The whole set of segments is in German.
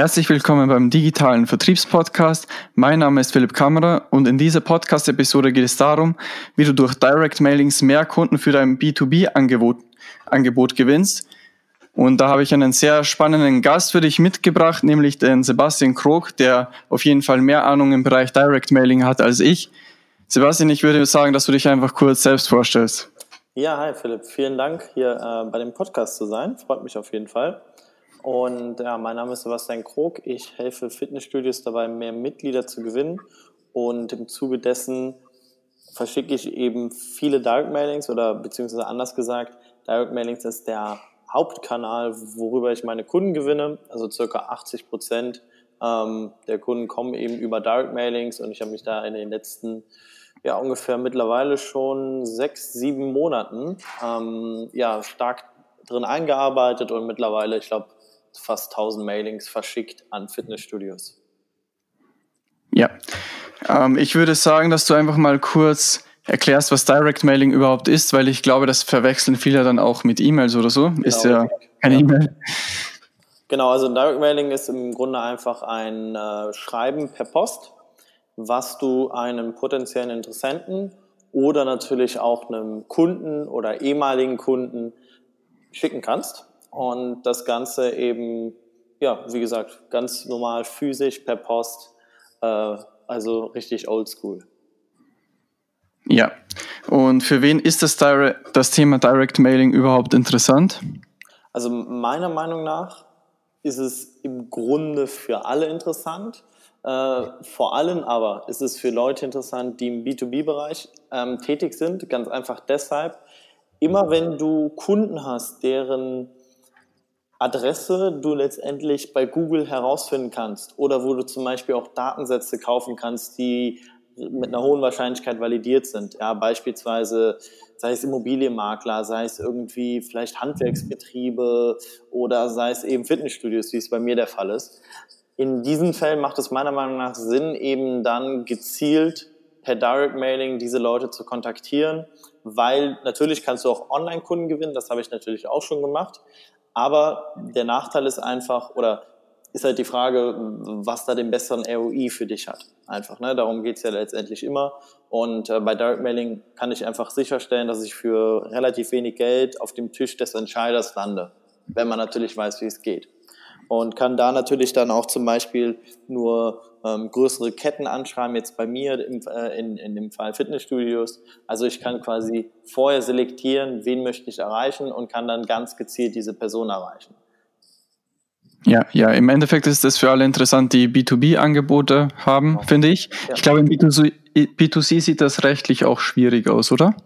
Herzlich willkommen beim digitalen Vertriebspodcast. Mein Name ist Philipp Kammerer und in dieser Podcast-Episode geht es darum, wie du durch Direct Mailings mehr Kunden für dein B2B-Angebot Angebot gewinnst. Und da habe ich einen sehr spannenden Gast für dich mitgebracht, nämlich den Sebastian Krog, der auf jeden Fall mehr Ahnung im Bereich Direct Mailing hat als ich. Sebastian, ich würde sagen, dass du dich einfach kurz selbst vorstellst. Ja, hi Philipp, vielen Dank hier äh, bei dem Podcast zu sein. Freut mich auf jeden Fall. Und ja, mein Name ist Sebastian Krog. Ich helfe Fitnessstudios dabei, mehr Mitglieder zu gewinnen. Und im Zuge dessen verschicke ich eben viele Direct Mailings oder beziehungsweise anders gesagt, Direct Mailings ist der Hauptkanal, worüber ich meine Kunden gewinne. Also circa 80 Prozent ähm, der Kunden kommen eben über Direct Mailings und ich habe mich da in den letzten ja ungefähr mittlerweile schon sechs, sieben Monaten ähm, ja stark drin eingearbeitet und mittlerweile, ich glaube, fast 1000 Mailings verschickt an Fitnessstudios. Ja, ähm, ich würde sagen, dass du einfach mal kurz erklärst, was Direct Mailing überhaupt ist, weil ich glaube, das verwechseln viele dann auch mit E-Mails oder so. Genau, ist ja keine ja. E-Mail. Genau, also Direct Mailing ist im Grunde einfach ein äh, Schreiben per Post, was du einem potenziellen Interessenten oder natürlich auch einem Kunden oder ehemaligen Kunden schicken kannst und das Ganze eben, ja, wie gesagt, ganz normal physisch per Post, äh, also richtig oldschool. Ja, und für wen ist das, Direct, das Thema Direct Mailing überhaupt interessant? Also meiner Meinung nach ist es im Grunde für alle interessant. Äh, vor allem aber ist es für Leute interessant, die im B2B-Bereich ähm, tätig sind. Ganz einfach deshalb, immer wenn du Kunden hast, deren Adresse du letztendlich bei Google herausfinden kannst oder wo du zum Beispiel auch Datensätze kaufen kannst, die mit einer hohen Wahrscheinlichkeit validiert sind. Ja, beispielsweise sei es Immobilienmakler, sei es irgendwie vielleicht Handwerksbetriebe oder sei es eben Fitnessstudios, wie es bei mir der Fall ist. In diesen Fällen macht es meiner Meinung nach Sinn, eben dann gezielt per Direct Mailing diese Leute zu kontaktieren, weil natürlich kannst du auch Online-Kunden gewinnen, das habe ich natürlich auch schon gemacht, aber der Nachteil ist einfach, oder ist halt die Frage, was da den besseren ROI für dich hat. Einfach, ne? Darum geht's ja letztendlich immer. Und äh, bei Direct Mailing kann ich einfach sicherstellen, dass ich für relativ wenig Geld auf dem Tisch des Entscheiders lande, wenn man natürlich weiß, wie es geht und kann da natürlich dann auch zum Beispiel nur ähm, größere Ketten anschreiben, jetzt bei mir im, äh, in, in dem Fall Fitnessstudios. Also ich kann quasi vorher selektieren, wen möchte ich erreichen und kann dann ganz gezielt diese Person erreichen. Ja, ja, im Endeffekt ist das für alle interessant, die B2B-Angebote haben, finde ich. Ja. Ich glaube, im B2C, B2C sieht das rechtlich auch schwierig aus, oder?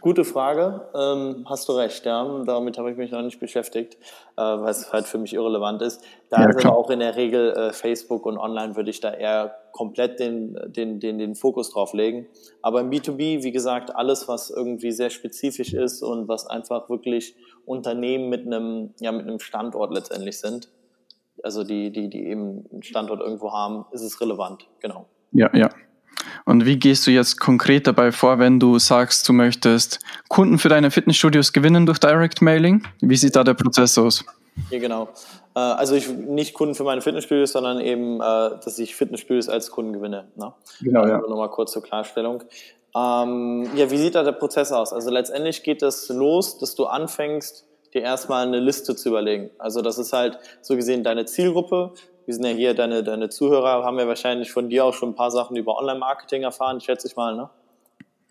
Gute Frage. Ähm, hast du recht, ja. Damit habe ich mich noch nicht beschäftigt, äh, weil es halt für mich irrelevant ist. Da ja, ist aber auch in der Regel äh, Facebook und online würde ich da eher komplett den, den, den, den Fokus drauf legen. Aber im B2B, wie gesagt, alles, was irgendwie sehr spezifisch ist und was einfach wirklich Unternehmen mit einem, ja, mit einem Standort letztendlich sind, also die, die, die eben einen Standort irgendwo haben, ist es relevant, genau. Ja, ja. Und wie gehst du jetzt konkret dabei vor, wenn du sagst, du möchtest Kunden für deine Fitnessstudios gewinnen durch Direct Mailing? Wie sieht da der Prozess aus? Ja, genau. Äh, also ich nicht Kunden für meine Fitnessstudios, sondern eben, äh, dass ich Fitnessstudios als Kunden gewinne. Ne? Genau, ja. Also nochmal kurz zur Klarstellung. Ähm, ja, wie sieht da der Prozess aus? Also letztendlich geht es los, dass du anfängst, dir erstmal eine Liste zu überlegen. Also das ist halt so gesehen deine Zielgruppe, wir sind ja hier, deine, deine Zuhörer haben ja wahrscheinlich von dir auch schon ein paar Sachen über Online-Marketing erfahren, schätze ich mal, ne?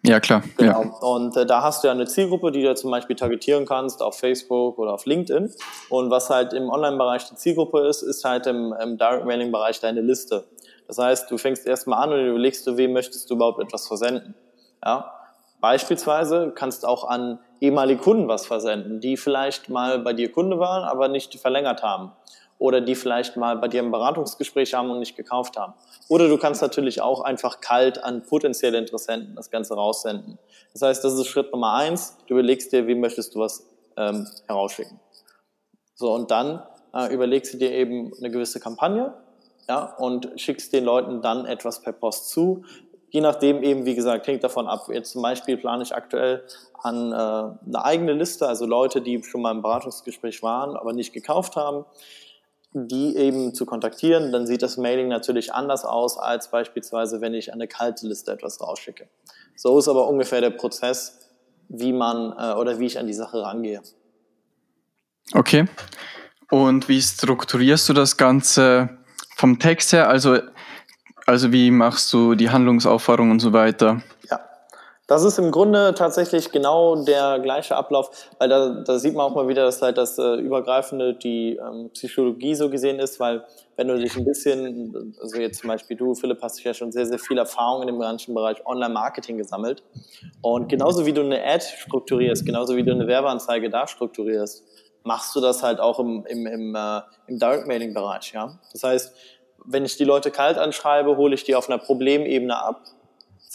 Ja, klar. Genau. Ja. Und äh, da hast du ja eine Zielgruppe, die du zum Beispiel targetieren kannst auf Facebook oder auf LinkedIn. Und was halt im Online-Bereich die Zielgruppe ist, ist halt im, im Direct-Mailing-Bereich deine Liste. Das heißt, du fängst erstmal an und überlegst du, wem möchtest du überhaupt etwas versenden. Ja? Beispielsweise kannst du auch an ehemalige Kunden was versenden, die vielleicht mal bei dir Kunde waren, aber nicht verlängert haben oder die vielleicht mal bei dir ein Beratungsgespräch haben und nicht gekauft haben. Oder du kannst natürlich auch einfach kalt an potenzielle Interessenten das Ganze raussenden. Das heißt, das ist Schritt Nummer eins. Du überlegst dir, wie möchtest du was ähm, herausschicken. So, und dann äh, überlegst du dir eben eine gewisse Kampagne ja, und schickst den Leuten dann etwas per Post zu. Je nachdem eben, wie gesagt, hängt davon ab. Jetzt zum Beispiel plane ich aktuell an äh, eine eigene Liste, also Leute, die schon mal im Beratungsgespräch waren, aber nicht gekauft haben die eben zu kontaktieren, dann sieht das Mailing natürlich anders aus, als beispielsweise, wenn ich eine kalte Liste etwas rausschicke. So ist aber ungefähr der Prozess, wie man äh, oder wie ich an die Sache rangehe. Okay. Und wie strukturierst du das Ganze vom Text her? Also, also wie machst du die Handlungsaufforderung und so weiter? Das ist im Grunde tatsächlich genau der gleiche Ablauf, weil da, da sieht man auch mal wieder, dass halt das äh, Übergreifende die ähm, Psychologie so gesehen ist, weil wenn du dich ein bisschen, also jetzt zum Beispiel du, Philipp, hast ja schon sehr, sehr viel Erfahrung in dem ganzen Bereich Online-Marketing gesammelt und genauso wie du eine Ad strukturierst, genauso wie du eine Werbeanzeige da strukturierst, machst du das halt auch im, im, im, äh, im Direct-Mailing-Bereich, ja. Das heißt, wenn ich die Leute kalt anschreibe, hole ich die auf einer Problemebene ab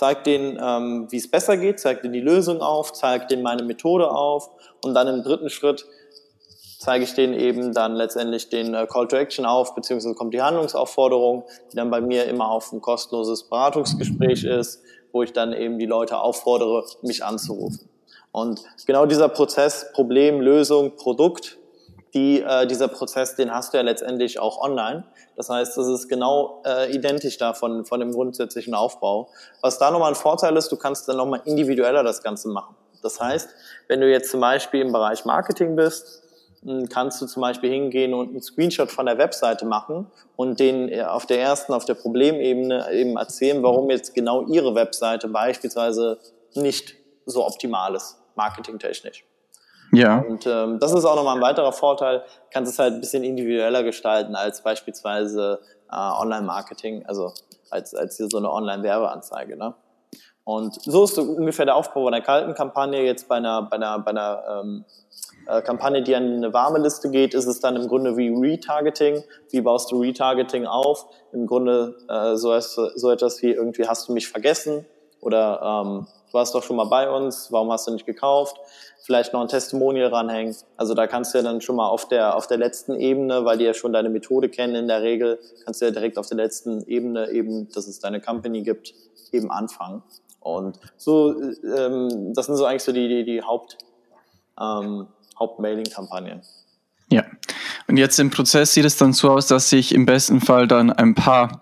zeigt denen, ähm, wie es besser geht, zeigt denen die Lösung auf, zeigt denen meine Methode auf und dann im dritten Schritt zeige ich denen eben dann letztendlich den äh, Call to Action auf, beziehungsweise kommt die Handlungsaufforderung, die dann bei mir immer auf ein kostenloses Beratungsgespräch ist, wo ich dann eben die Leute auffordere, mich anzurufen. Und genau dieser Prozess, Problem, Lösung, Produkt, die, äh, dieser Prozess, den hast du ja letztendlich auch online. Das heißt, es ist genau äh, identisch da von, von dem grundsätzlichen Aufbau. Was da nochmal ein Vorteil ist, du kannst dann nochmal individueller das Ganze machen. Das heißt, wenn du jetzt zum Beispiel im Bereich Marketing bist, hm, kannst du zum Beispiel hingehen und einen Screenshot von der Webseite machen und den äh, auf der ersten, auf der Problemebene eben erzählen, warum jetzt genau ihre Webseite beispielsweise nicht so optimal ist, marketingtechnisch. Ja. Und ähm, das ist auch nochmal ein weiterer Vorteil, kannst es halt ein bisschen individueller gestalten als beispielsweise äh, Online-Marketing, also als, als hier so eine Online-Werbeanzeige. Ne? Und so ist so ungefähr der Aufbau einer kalten Kampagne. Jetzt bei einer, bei einer, bei einer ähm, äh, Kampagne, die an eine warme Liste geht, ist es dann im Grunde wie Retargeting. Wie baust du Retargeting auf? Im Grunde äh, so, so etwas wie irgendwie hast du mich vergessen oder ähm, du warst doch schon mal bei uns, warum hast du nicht gekauft? Vielleicht noch ein Testimonial ranhängen. Also da kannst du ja dann schon mal auf der, auf der letzten Ebene, weil die ja schon deine Methode kennen in der Regel, kannst du ja direkt auf der letzten Ebene eben, dass es deine Company gibt, eben anfangen. Und so, ähm, das sind so eigentlich so die, die, die Haupt, ähm, Hauptmailing-Kampagnen. Ja. Und jetzt im Prozess sieht es dann so aus, dass sich im besten Fall dann ein paar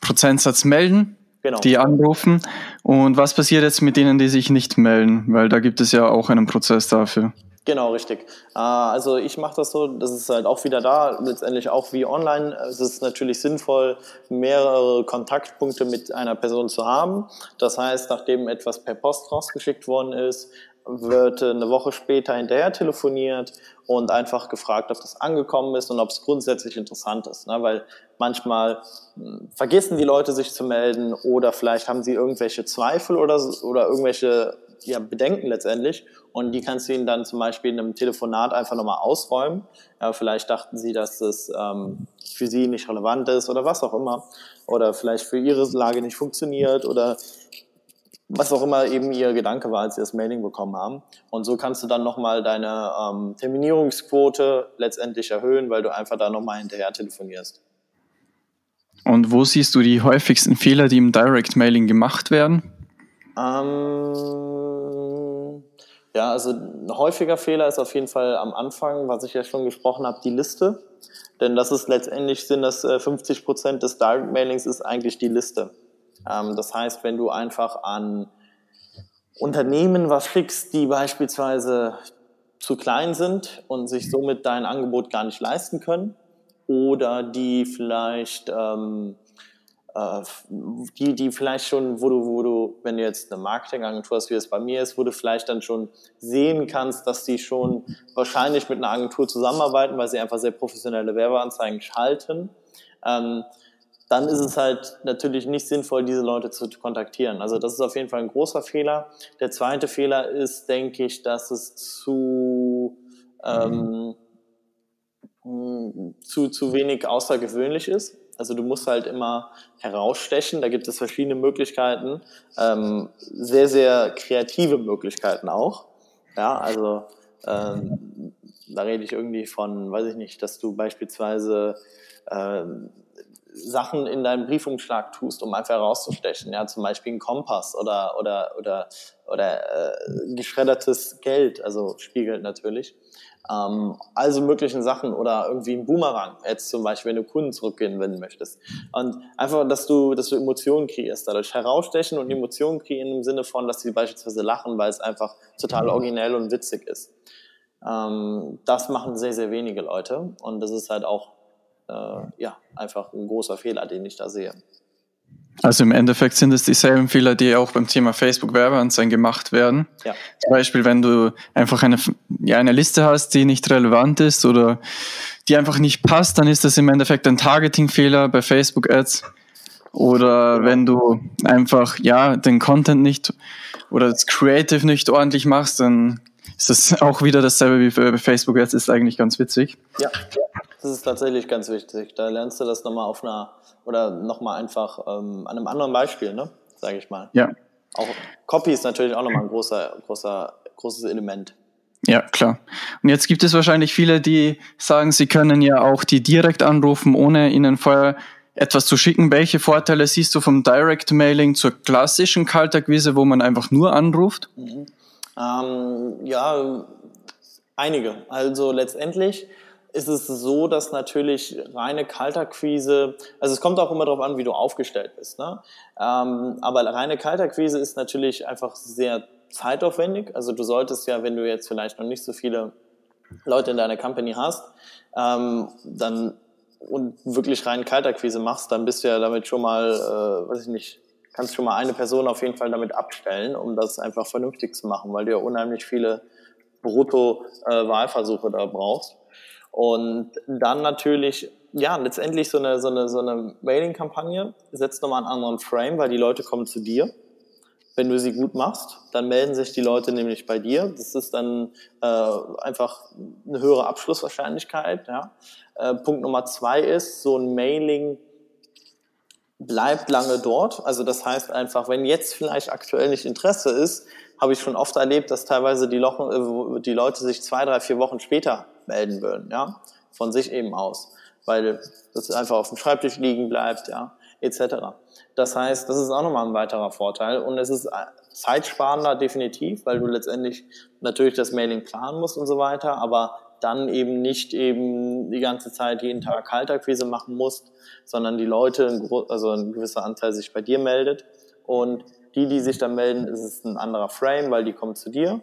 Prozentsatz melden genau. die anrufen. Und was passiert jetzt mit denen, die sich nicht melden? Weil da gibt es ja auch einen Prozess dafür. Genau, richtig. Äh, also ich mache das so, das ist halt auch wieder da, letztendlich auch wie online. Es ist natürlich sinnvoll, mehrere Kontaktpunkte mit einer Person zu haben. Das heißt, nachdem etwas per Post rausgeschickt worden ist, wird eine Woche später hinterher telefoniert und einfach gefragt, ob das angekommen ist und ob es grundsätzlich interessant ist. Ne? Weil manchmal hm, vergessen die Leute sich zu melden oder vielleicht haben sie irgendwelche Zweifel oder, oder irgendwelche ja, Bedenken letztendlich und die kannst du ihnen dann zum Beispiel in einem Telefonat einfach nochmal ausräumen. Ja, vielleicht dachten sie, dass es ähm, für sie nicht relevant ist oder was auch immer oder vielleicht für ihre Lage nicht funktioniert oder was auch immer eben ihr Gedanke war, als sie das Mailing bekommen haben. Und so kannst du dann nochmal deine ähm, Terminierungsquote letztendlich erhöhen, weil du einfach da nochmal hinterher telefonierst. Und wo siehst du die häufigsten Fehler, die im Direct Mailing gemacht werden? Ähm, ja, also ein häufiger Fehler ist auf jeden Fall am Anfang, was ich ja schon gesprochen habe, die Liste. Denn das ist letztendlich sind das 50 äh, Prozent des Direct Mailings ist eigentlich die Liste. Ähm, das heißt, wenn du einfach an Unternehmen was schickst, die beispielsweise zu klein sind und sich somit dein Angebot gar nicht leisten können oder die vielleicht ähm, äh, die, die vielleicht schon, wo du, wo du, wenn du jetzt eine Marketingagentur hast, wie es bei mir ist, wo du vielleicht dann schon sehen kannst, dass die schon wahrscheinlich mit einer Agentur zusammenarbeiten, weil sie einfach sehr professionelle Werbeanzeigen schalten. Ähm, dann ist es halt natürlich nicht sinnvoll, diese Leute zu kontaktieren. Also das ist auf jeden Fall ein großer Fehler. Der zweite Fehler ist, denke ich, dass es zu, ähm, zu, zu wenig außergewöhnlich ist. Also du musst halt immer herausstechen. Da gibt es verschiedene Möglichkeiten, ähm, sehr, sehr kreative Möglichkeiten auch. Ja, also ähm, da rede ich irgendwie von, weiß ich nicht, dass du beispielsweise ähm, Sachen in deinen Briefumschlag tust, um einfach herauszustechen. Ja, zum Beispiel einen Kompass oder, oder, oder, oder äh, geschreddertes Geld, also Spielgeld natürlich. Ähm, also möglichen Sachen oder irgendwie ein Boomerang, jetzt zum Beispiel, wenn du Kunden zurückgewinnen möchtest. Und einfach, dass du, dass du Emotionen kreierst, dadurch herausstechen und Emotionen kreieren im Sinne von, dass sie beispielsweise lachen, weil es einfach total originell und witzig ist. Ähm, das machen sehr, sehr wenige Leute und das ist halt auch ja, einfach ein großer Fehler, den ich da sehe. Also im Endeffekt sind es dieselben Fehler, die auch beim Thema Facebook-Werbeanzeigen gemacht werden. Ja. Zum Beispiel, wenn du einfach eine, ja, eine Liste hast, die nicht relevant ist oder die einfach nicht passt, dann ist das im Endeffekt ein Targeting-Fehler bei Facebook-Ads. Oder wenn du einfach ja den Content nicht oder das Creative nicht ordentlich machst, dann ist das auch wieder dasselbe wie bei Facebook Ads. Ist eigentlich ganz witzig. Ja, das ist tatsächlich ganz wichtig. Da lernst du das nochmal auf einer oder nochmal einfach ähm, an einem anderen Beispiel, ne? Sage ich mal. Ja. Auch Copy ist natürlich auch nochmal ein großer, großer, großes Element. Ja, klar. Und jetzt gibt es wahrscheinlich viele, die sagen, sie können ja auch die direkt anrufen, ohne ihnen vorher etwas zu schicken. Welche Vorteile siehst du vom Direct Mailing zur klassischen Kaltakquise, wo man einfach nur anruft? Mhm. Ähm, ja, einige. Also letztendlich ist es so, dass natürlich reine Kaltakquise, also es kommt auch immer darauf an, wie du aufgestellt bist, ne? Ähm, aber reine Kaltakquise ist natürlich einfach sehr zeitaufwendig. Also du solltest ja, wenn du jetzt vielleicht noch nicht so viele Leute in deiner Company hast, ähm, dann und wirklich rein Kaltakquise machst, dann bist du ja damit schon mal, äh, weiß ich nicht, kannst schon mal eine Person auf jeden Fall damit abstellen, um das einfach vernünftig zu machen, weil du ja unheimlich viele Brutto-Wahlversuche äh, da brauchst. Und dann natürlich, ja, letztendlich so eine, so eine, so eine Mailing-Kampagne setzt nochmal einen anderen Frame, weil die Leute kommen zu dir. Wenn du sie gut machst, dann melden sich die Leute nämlich bei dir. Das ist dann äh, einfach eine höhere Abschlusswahrscheinlichkeit. Ja. Äh, Punkt Nummer zwei ist, so ein Mailing bleibt lange dort. Also das heißt einfach, wenn jetzt vielleicht aktuell nicht Interesse ist, habe ich schon oft erlebt, dass teilweise die, Lochen, äh, die Leute sich zwei, drei, vier Wochen später melden würden, ja, von sich eben aus, weil das einfach auf dem Schreibtisch liegen bleibt, ja, etc. Das heißt, das ist auch nochmal ein weiterer Vorteil und es ist äh, zeitsparender definitiv, weil du letztendlich natürlich das Mailing planen musst und so weiter, aber dann eben nicht eben die ganze Zeit jeden Tag Kaltakquise machen musst, sondern die Leute, also ein gewisser Anteil sich bei dir meldet. Und die, die sich dann melden, ist es ein anderer Frame, weil die kommen zu dir.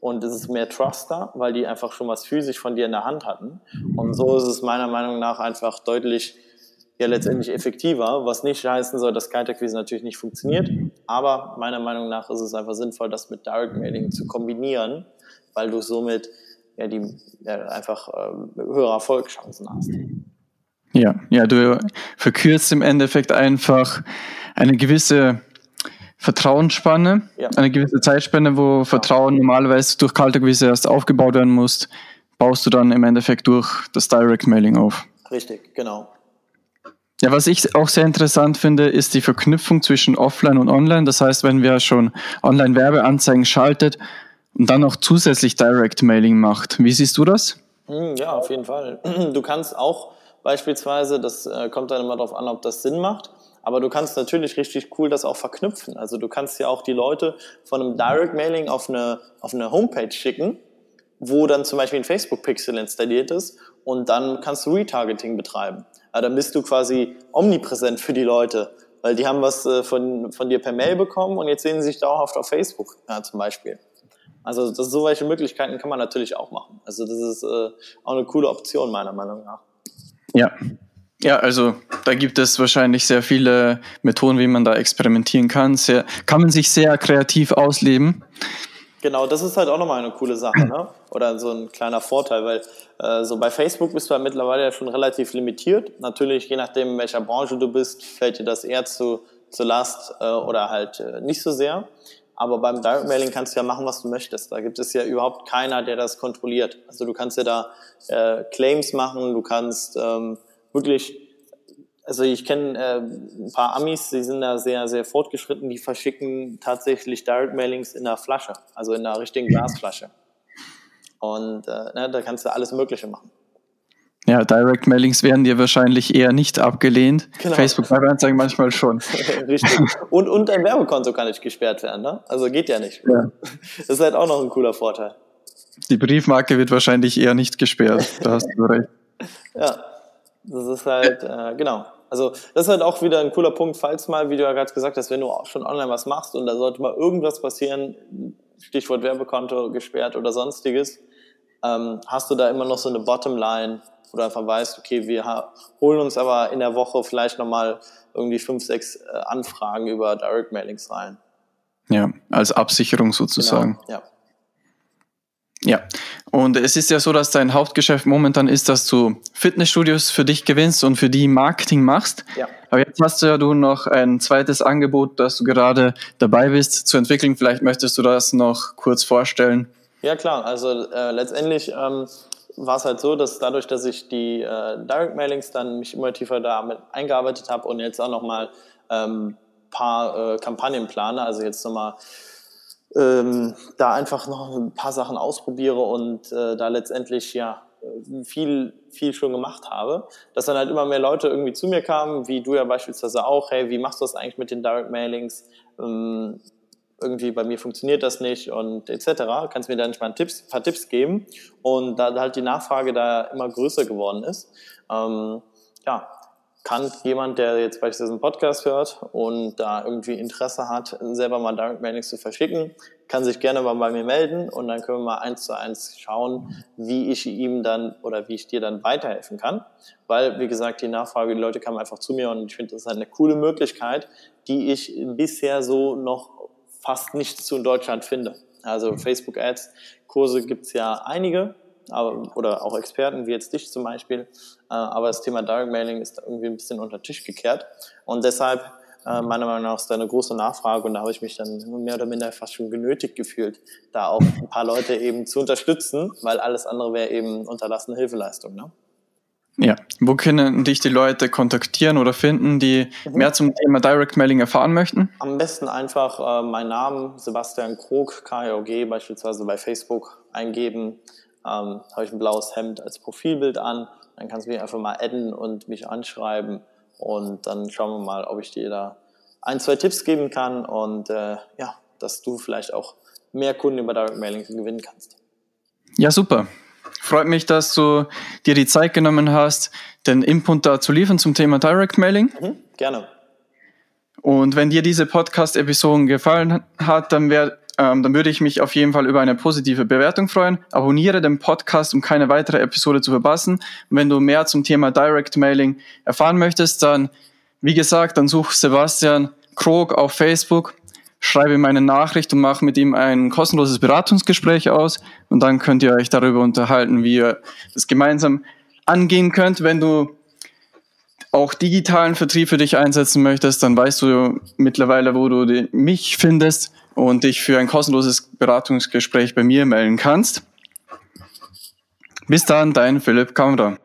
Und es ist mehr Truster, weil die einfach schon was physisch von dir in der Hand hatten. Und so ist es meiner Meinung nach einfach deutlich, ja letztendlich effektiver, was nicht heißen soll, dass Kaltakquise natürlich nicht funktioniert, aber meiner Meinung nach ist es einfach sinnvoll, das mit Direct Mailing zu kombinieren, weil du somit ja, die ja, einfach äh, höhere Erfolgschancen hast. Ja, ja, du verkürzt im Endeffekt einfach eine gewisse Vertrauensspanne, ja. eine gewisse Zeitspanne, wo Vertrauen normalerweise durch Kaltakquise erst aufgebaut werden muss, baust du dann im Endeffekt durch das Direct Mailing auf. Richtig, genau. Ja, was ich auch sehr interessant finde, ist die Verknüpfung zwischen Offline und Online. Das heißt, wenn wir schon Online-Werbeanzeigen schaltet und dann noch zusätzlich Direct Mailing macht. Wie siehst du das? Hm, ja, auf jeden Fall. Du kannst auch beispielsweise, das äh, kommt dann immer darauf an, ob das Sinn macht, aber du kannst natürlich richtig cool das auch verknüpfen. Also du kannst ja auch die Leute von einem Direct Mailing auf eine, auf eine Homepage schicken, wo dann zum Beispiel ein Facebook-Pixel installiert ist und dann kannst du Retargeting betreiben. Also dann bist du quasi omnipräsent für die Leute, weil die haben was äh, von, von dir per Mail bekommen und jetzt sehen sie sich dauerhaft auf Facebook ja, zum Beispiel. Also das, so welche Möglichkeiten kann man natürlich auch machen. Also das ist äh, auch eine coole Option meiner Meinung nach. Ja, ja, also da gibt es wahrscheinlich sehr viele Methoden, wie man da experimentieren kann. Sehr, kann man sich sehr kreativ ausleben. Genau, das ist halt auch nochmal eine coole Sache, ne? Oder so ein kleiner Vorteil, weil äh, so bei Facebook bist du ja mittlerweile ja schon relativ limitiert. Natürlich, je nachdem, in welcher Branche du bist, fällt dir das eher zu, zu Last äh, oder halt äh, nicht so sehr. Aber beim Direct Mailing kannst du ja machen, was du möchtest. Da gibt es ja überhaupt keiner, der das kontrolliert. Also du kannst ja da äh, Claims machen, du kannst ähm, wirklich, also ich kenne äh, ein paar Amis, die sind da sehr, sehr fortgeschritten, die verschicken tatsächlich Direct Mailings in der Flasche, also in einer richtigen Glasflasche. Und äh, ne, da kannst du alles Mögliche machen. Ja, Direct Mailings werden dir wahrscheinlich eher nicht abgelehnt. Genau. Facebook Werbeanzeigen manchmal schon. Richtig. Und, und dein Werbekonto kann nicht gesperrt werden, ne? Also geht ja nicht. Ja. Das ist halt auch noch ein cooler Vorteil. Die Briefmarke wird wahrscheinlich eher nicht gesperrt. Da hast du recht. Ja, das ist halt, äh, genau. Also das ist halt auch wieder ein cooler Punkt, falls mal, wie du ja gerade gesagt hast, wenn du auch schon online was machst und da sollte mal irgendwas passieren, Stichwort Werbekonto gesperrt oder sonstiges, ähm, hast du da immer noch so eine Bottomline, du einfach weißt, okay, wir holen uns aber in der Woche vielleicht nochmal irgendwie fünf, sechs äh, Anfragen über Direct Mailings rein. Ja, als Absicherung sozusagen. Genau, ja. Ja, und es ist ja so, dass dein Hauptgeschäft momentan ist, dass du Fitnessstudios für dich gewinnst und für die Marketing machst. Ja. Aber jetzt hast du ja du noch ein zweites Angebot, das du gerade dabei bist zu entwickeln. Vielleicht möchtest du das noch kurz vorstellen. Ja, klar. Also äh, letztendlich ähm, war es halt so, dass dadurch, dass ich die äh, Direct Mailings dann mich immer tiefer damit eingearbeitet habe und jetzt auch nochmal ein ähm, paar äh, Kampagnen plane, also jetzt nochmal ähm, da einfach noch ein paar Sachen ausprobiere und äh, da letztendlich ja viel, viel schon gemacht habe, dass dann halt immer mehr Leute irgendwie zu mir kamen, wie du ja beispielsweise auch, hey, wie machst du das eigentlich mit den Direct Mailings? Ähm, irgendwie bei mir funktioniert das nicht und etc. Kannst mir dann mal Tipps, ein paar Tipps geben und da halt die Nachfrage da immer größer geworden ist, ähm, ja, kann jemand, der jetzt beispielsweise einen Podcast hört und da irgendwie Interesse hat, selber mal Direct Mailings zu verschicken, kann sich gerne mal bei mir melden und dann können wir mal eins zu eins schauen, wie ich ihm dann oder wie ich dir dann weiterhelfen kann. Weil, wie gesagt, die Nachfrage, die Leute kamen einfach zu mir und ich finde, das ist eine coole Möglichkeit, die ich bisher so noch fast nichts zu in Deutschland finde. Also Facebook Ads, Kurse gibt's ja einige, aber, oder auch Experten, wie jetzt dich zum Beispiel. Äh, aber das Thema Direct Mailing ist irgendwie ein bisschen unter den Tisch gekehrt. Und deshalb, äh, meiner Meinung nach, ist da eine große Nachfrage und da habe ich mich dann mehr oder minder fast schon genötigt gefühlt, da auch ein paar Leute eben zu unterstützen, weil alles andere wäre eben unterlassene Hilfeleistung. Ne? Ja, wo können dich die Leute kontaktieren oder finden, die mhm. mehr zum Thema Direct Mailing erfahren möchten? Am besten einfach äh, meinen Namen, Sebastian Krog, KJOG, beispielsweise bei Facebook eingeben ähm, habe ich ein blaues Hemd als Profilbild an. Dann kannst du mich einfach mal adden und mich anschreiben und dann schauen wir mal, ob ich dir da ein, zwei Tipps geben kann und äh, ja, dass du vielleicht auch mehr Kunden über Direct Mailing gewinnen kannst. Ja, super. Freut mich, dass du dir die Zeit genommen hast, den Input da zu liefern zum Thema Direct Mailing. Mhm, gerne. Und wenn dir diese Podcast-Episode gefallen hat, dann wäre ähm, dann würde ich mich auf jeden Fall über eine positive Bewertung freuen. Abonniere den Podcast, um keine weitere Episode zu verpassen. Und wenn du mehr zum Thema Direct Mailing erfahren möchtest, dann, wie gesagt, dann such Sebastian Krog auf Facebook, schreibe ihm eine Nachricht und mach mit ihm ein kostenloses Beratungsgespräch aus. Und dann könnt ihr euch darüber unterhalten, wie ihr das gemeinsam angehen könnt. Wenn du auch digitalen Vertrieb für dich einsetzen möchtest, dann weißt du mittlerweile, wo du mich findest und dich für ein kostenloses Beratungsgespräch bei mir melden kannst. Bis dann, dein Philipp Kamera.